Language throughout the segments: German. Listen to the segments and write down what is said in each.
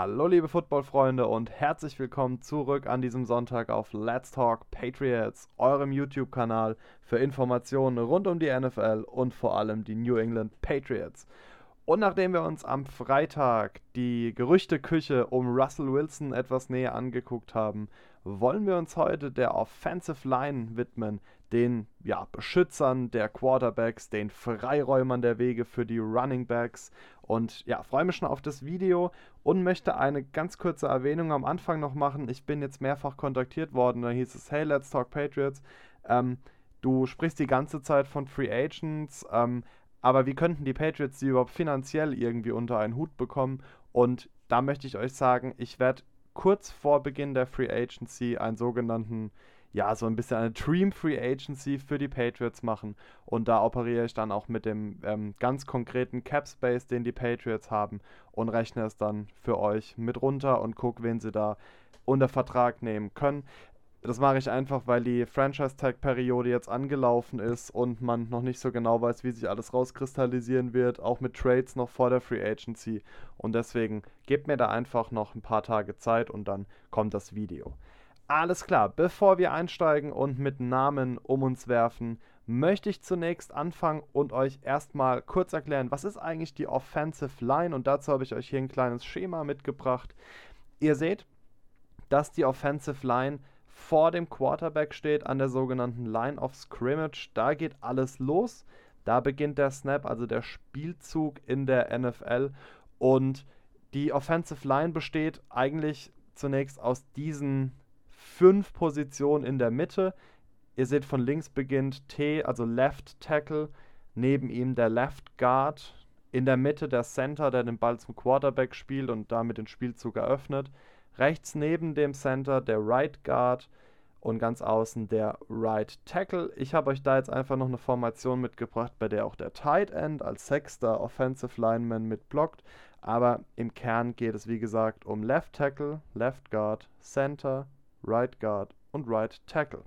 Hallo liebe Footballfreunde und herzlich willkommen zurück an diesem Sonntag auf Let's Talk Patriots, eurem YouTube-Kanal für Informationen rund um die NFL und vor allem die New England Patriots. Und nachdem wir uns am Freitag die Gerüchteküche um Russell Wilson etwas näher angeguckt haben, wollen wir uns heute der Offensive Line widmen, den ja, Beschützern der Quarterbacks, den Freiräumern der Wege für die Running Backs. Und ja, freue mich schon auf das Video und möchte eine ganz kurze Erwähnung am Anfang noch machen. Ich bin jetzt mehrfach kontaktiert worden. Da hieß es, hey, let's talk Patriots. Ähm, du sprichst die ganze Zeit von Free Agents, ähm, aber wie könnten die Patriots die überhaupt finanziell irgendwie unter einen Hut bekommen? Und da möchte ich euch sagen, ich werde kurz vor Beginn der Free Agency einen sogenannten ja, so ein bisschen eine Dream Free Agency für die Patriots machen. Und da operiere ich dann auch mit dem ähm, ganz konkreten Cap Space, den die Patriots haben und rechne es dann für euch mit runter und gucke, wen sie da unter Vertrag nehmen können. Das mache ich einfach, weil die Franchise-Tag-Periode jetzt angelaufen ist und man noch nicht so genau weiß, wie sich alles rauskristallisieren wird, auch mit Trades noch vor der Free Agency. Und deswegen gebt mir da einfach noch ein paar Tage Zeit und dann kommt das Video. Alles klar, bevor wir einsteigen und mit Namen um uns werfen, möchte ich zunächst anfangen und euch erstmal kurz erklären, was ist eigentlich die Offensive Line und dazu habe ich euch hier ein kleines Schema mitgebracht. Ihr seht, dass die Offensive Line vor dem Quarterback steht an der sogenannten Line of Scrimmage. Da geht alles los. Da beginnt der Snap, also der Spielzug in der NFL und die Offensive Line besteht eigentlich zunächst aus diesen fünf Positionen in der Mitte. Ihr seht, von links beginnt T, also Left Tackle, neben ihm der Left Guard, in der Mitte der Center, der den Ball zum Quarterback spielt und damit den Spielzug eröffnet. Rechts neben dem Center der Right Guard und ganz außen der Right Tackle. Ich habe euch da jetzt einfach noch eine Formation mitgebracht, bei der auch der Tight End als sechster Offensive Lineman mitblockt. Aber im Kern geht es wie gesagt um Left Tackle, Left Guard, Center, Right Guard und Right Tackle.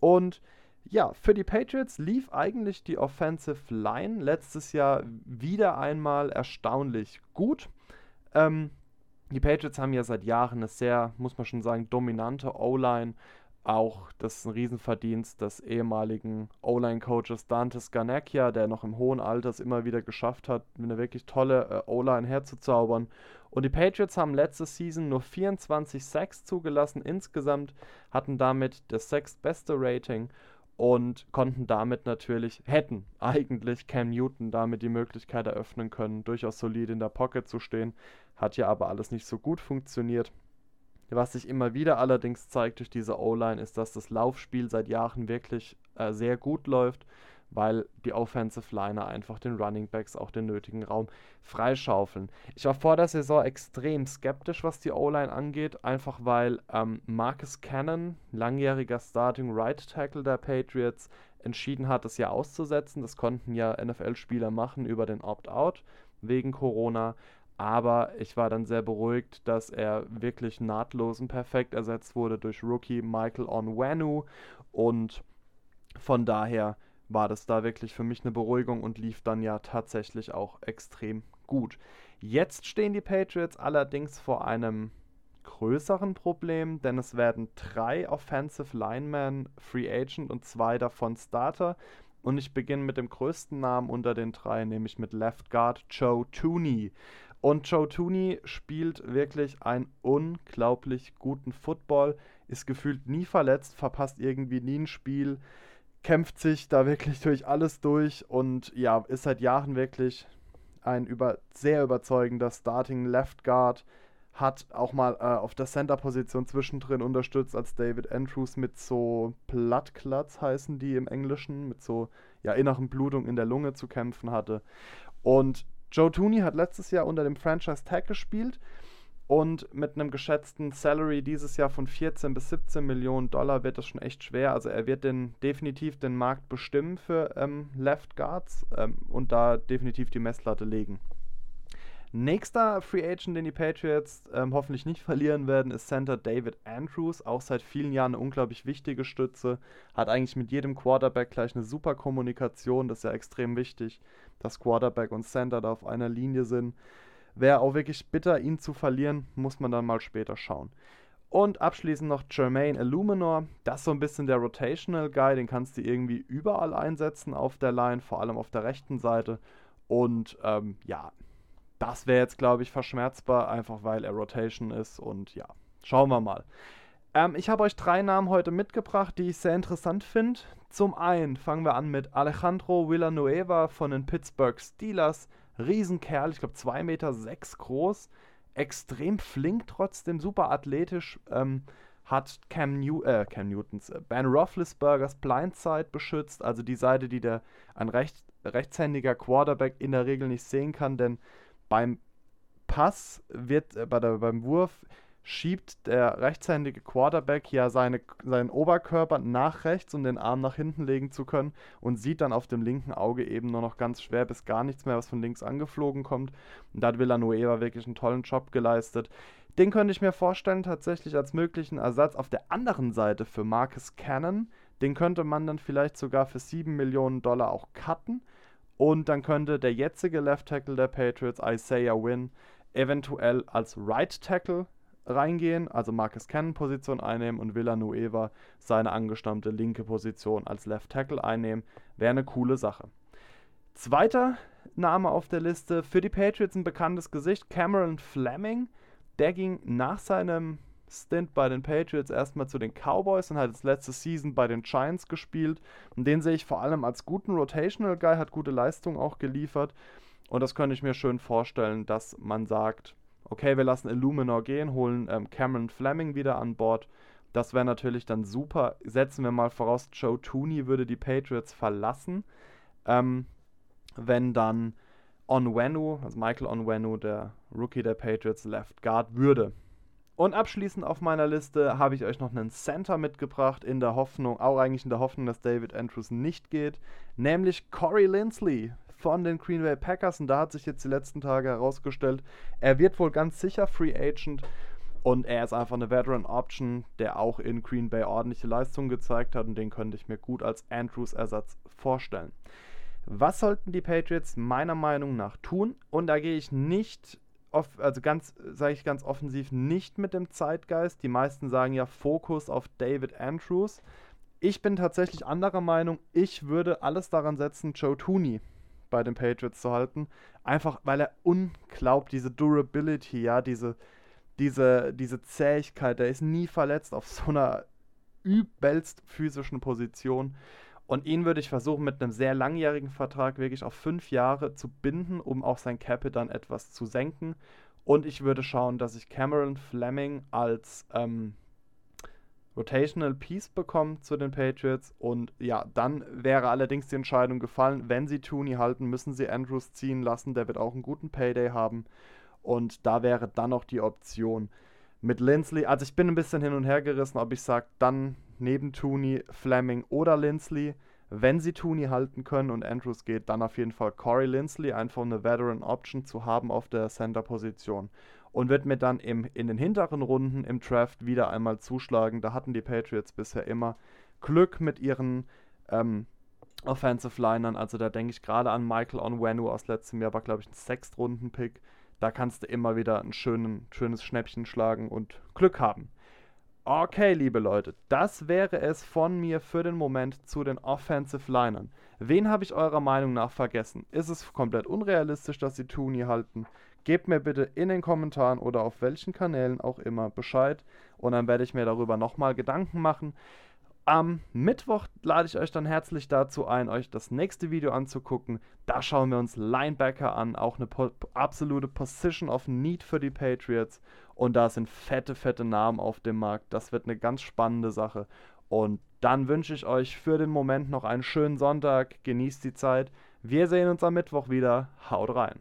Und ja, für die Patriots lief eigentlich die Offensive Line letztes Jahr wieder einmal erstaunlich gut. Ähm, die Patriots haben ja seit Jahren eine sehr, muss man schon sagen, dominante O-Line. Auch das ist ein Riesenverdienst des ehemaligen O-Line-Coaches Dante Scarnecchia, der noch im hohen Alter es immer wieder geschafft hat, eine wirklich tolle äh, O-Line herzuzaubern. Und die Patriots haben letzte Season nur 24 Sacks zugelassen. Insgesamt, hatten damit das sechstbeste Rating und konnten damit natürlich, hätten eigentlich Cam Newton damit die Möglichkeit eröffnen können, durchaus solid in der Pocket zu stehen. Hat ja aber alles nicht so gut funktioniert. Was sich immer wieder allerdings zeigt durch diese O-Line, ist, dass das Laufspiel seit Jahren wirklich äh, sehr gut läuft, weil die Offensive Liner einfach den Running Backs auch den nötigen Raum freischaufeln. Ich war vor der Saison extrem skeptisch, was die O-Line angeht, einfach weil ähm, Marcus Cannon, langjähriger Starting Right Tackle der Patriots, entschieden hat, das ja auszusetzen. Das konnten ja NFL-Spieler machen über den Opt-out wegen Corona. Aber ich war dann sehr beruhigt, dass er wirklich nahtlos und perfekt ersetzt wurde durch Rookie Michael Onwenu. Und von daher war das da wirklich für mich eine Beruhigung und lief dann ja tatsächlich auch extrem gut. Jetzt stehen die Patriots allerdings vor einem größeren Problem, denn es werden drei Offensive Linemen Free Agent und zwei davon Starter. Und ich beginne mit dem größten Namen unter den drei, nämlich mit Left Guard Joe Tooney. Und Joe Tooney spielt wirklich einen unglaublich guten Football, ist gefühlt nie verletzt, verpasst irgendwie nie ein Spiel, kämpft sich da wirklich durch alles durch und ja, ist seit Jahren wirklich ein über, sehr überzeugender Starting Left Guard. Hat auch mal äh, auf der Center-Position zwischendrin unterstützt, als David Andrews mit so Plattklatz heißen die im Englischen, mit so ja, inneren Blutung in der Lunge zu kämpfen hatte. Und Joe Tooney hat letztes Jahr unter dem Franchise Tag gespielt und mit einem geschätzten Salary dieses Jahr von 14 bis 17 Millionen Dollar wird das schon echt schwer. Also er wird den, definitiv den Markt bestimmen für ähm, Left Guards ähm, und da definitiv die Messlatte legen. Nächster Free Agent, den die Patriots ähm, hoffentlich nicht verlieren werden, ist Center David Andrews. Auch seit vielen Jahren eine unglaublich wichtige Stütze. Hat eigentlich mit jedem Quarterback gleich eine super Kommunikation. Das ist ja extrem wichtig, dass Quarterback und Center da auf einer Linie sind. Wäre auch wirklich bitter, ihn zu verlieren, muss man dann mal später schauen. Und abschließend noch Jermaine Illuminor. Das ist so ein bisschen der Rotational Guy. Den kannst du irgendwie überall einsetzen auf der Line, vor allem auf der rechten Seite. Und ähm, ja, das wäre jetzt, glaube ich, verschmerzbar, einfach weil er Rotation ist. Und ja, schauen wir mal. Ähm, ich habe euch drei Namen heute mitgebracht, die ich sehr interessant finde. Zum einen fangen wir an mit Alejandro Villanueva von den Pittsburgh Steelers. Riesenkerl, ich glaube 2,6 Meter sechs groß extrem flink trotzdem, super athletisch. Ähm, hat Cam, New äh, Cam Newtons, äh, Ben Roethlisbergers Blindside beschützt, also die Seite, die der ein recht, rechtshändiger Quarterback in der Regel nicht sehen kann, denn beim Pass wird, äh, bei der, beim Wurf schiebt der rechtshändige Quarterback ja seine, seinen Oberkörper nach rechts, um den Arm nach hinten legen zu können und sieht dann auf dem linken Auge eben nur noch ganz schwer bis gar nichts mehr, was von links angeflogen kommt. Und da hat Villanueva wirklich einen tollen Job geleistet. Den könnte ich mir vorstellen, tatsächlich als möglichen Ersatz auf der anderen Seite für Marcus Cannon. Den könnte man dann vielleicht sogar für 7 Millionen Dollar auch cutten. Und dann könnte der jetzige Left Tackle der Patriots, Isaiah Wynn, eventuell als Right Tackle reingehen, also Marcus Cannon Position einnehmen und Villanueva seine angestammte linke Position als Left Tackle einnehmen. Wäre eine coole Sache. Zweiter Name auf der Liste, für die Patriots ein bekanntes Gesicht, Cameron Fleming. Der ging nach seinem Stint bei den Patriots erstmal zu den Cowboys und hat jetzt letzte Season bei den Giants gespielt. Und den sehe ich vor allem als guten Rotational Guy, hat gute Leistung auch geliefert. Und das könnte ich mir schön vorstellen, dass man sagt, okay, wir lassen Illuminor gehen, holen ähm, Cameron Fleming wieder an Bord. Das wäre natürlich dann super. Setzen wir mal voraus, Joe Tooney würde die Patriots verlassen. Ähm, wenn dann Onwenu, also Michael Onwenu, der Rookie der Patriots, Left Guard würde. Und abschließend auf meiner Liste habe ich euch noch einen Center mitgebracht, in der Hoffnung, auch eigentlich in der Hoffnung, dass David Andrews nicht geht, nämlich Corey Lindsley von den Green Bay Packers. Und da hat sich jetzt die letzten Tage herausgestellt, er wird wohl ganz sicher Free Agent. Und er ist einfach eine Veteran Option, der auch in Green Bay ordentliche Leistungen gezeigt hat. Und den könnte ich mir gut als Andrews Ersatz vorstellen. Was sollten die Patriots meiner Meinung nach tun? Und da gehe ich nicht, also ganz, sage ich ganz offensiv, nicht mit dem Zeitgeist. Die meisten sagen ja Fokus auf David Andrews. Ich bin tatsächlich anderer Meinung. Ich würde alles daran setzen, Joe Tooney bei den Patriots zu halten. Einfach weil er unglaublich, diese Durability, ja, diese, diese, diese Zähigkeit, der ist nie verletzt auf so einer übelst physischen Position. Und ihn würde ich versuchen, mit einem sehr langjährigen Vertrag wirklich auf fünf Jahre zu binden, um auch sein Capit dann etwas zu senken. Und ich würde schauen, dass ich Cameron Fleming als ähm, Rotational Piece bekommen zu den Patriots. Und ja, dann wäre allerdings die Entscheidung gefallen, wenn sie Tooney halten, müssen sie Andrews ziehen lassen. Der wird auch einen guten Payday haben. Und da wäre dann noch die Option mit Lindsley. Also ich bin ein bisschen hin und her gerissen, ob ich sage, dann neben Tooney, Fleming oder Lindsley. Wenn sie Tooney halten können und Andrews geht, dann auf jeden Fall Corey Lindsley, einfach eine Veteran Option zu haben auf der Center-Position und wird mir dann im, in den hinteren Runden im Draft wieder einmal zuschlagen. Da hatten die Patriots bisher immer Glück mit ihren ähm, Offensive Linern. Also da denke ich gerade an Michael Onwenu aus letztem Jahr, war glaube ich ein Sechstrunden-Pick. Da kannst du immer wieder ein schönen, schönes Schnäppchen schlagen und Glück haben. Okay, liebe Leute, das wäre es von mir für den Moment zu den Offensive Linern. Wen habe ich eurer Meinung nach vergessen? Ist es komplett unrealistisch, dass sie Tooney halten? Gebt mir bitte in den Kommentaren oder auf welchen Kanälen auch immer Bescheid und dann werde ich mir darüber nochmal Gedanken machen. Am Mittwoch lade ich euch dann herzlich dazu ein, euch das nächste Video anzugucken. Da schauen wir uns Linebacker an, auch eine po absolute Position of Need für die Patriots. Und da sind fette, fette Namen auf dem Markt. Das wird eine ganz spannende Sache. Und dann wünsche ich euch für den Moment noch einen schönen Sonntag. Genießt die Zeit. Wir sehen uns am Mittwoch wieder. Haut rein.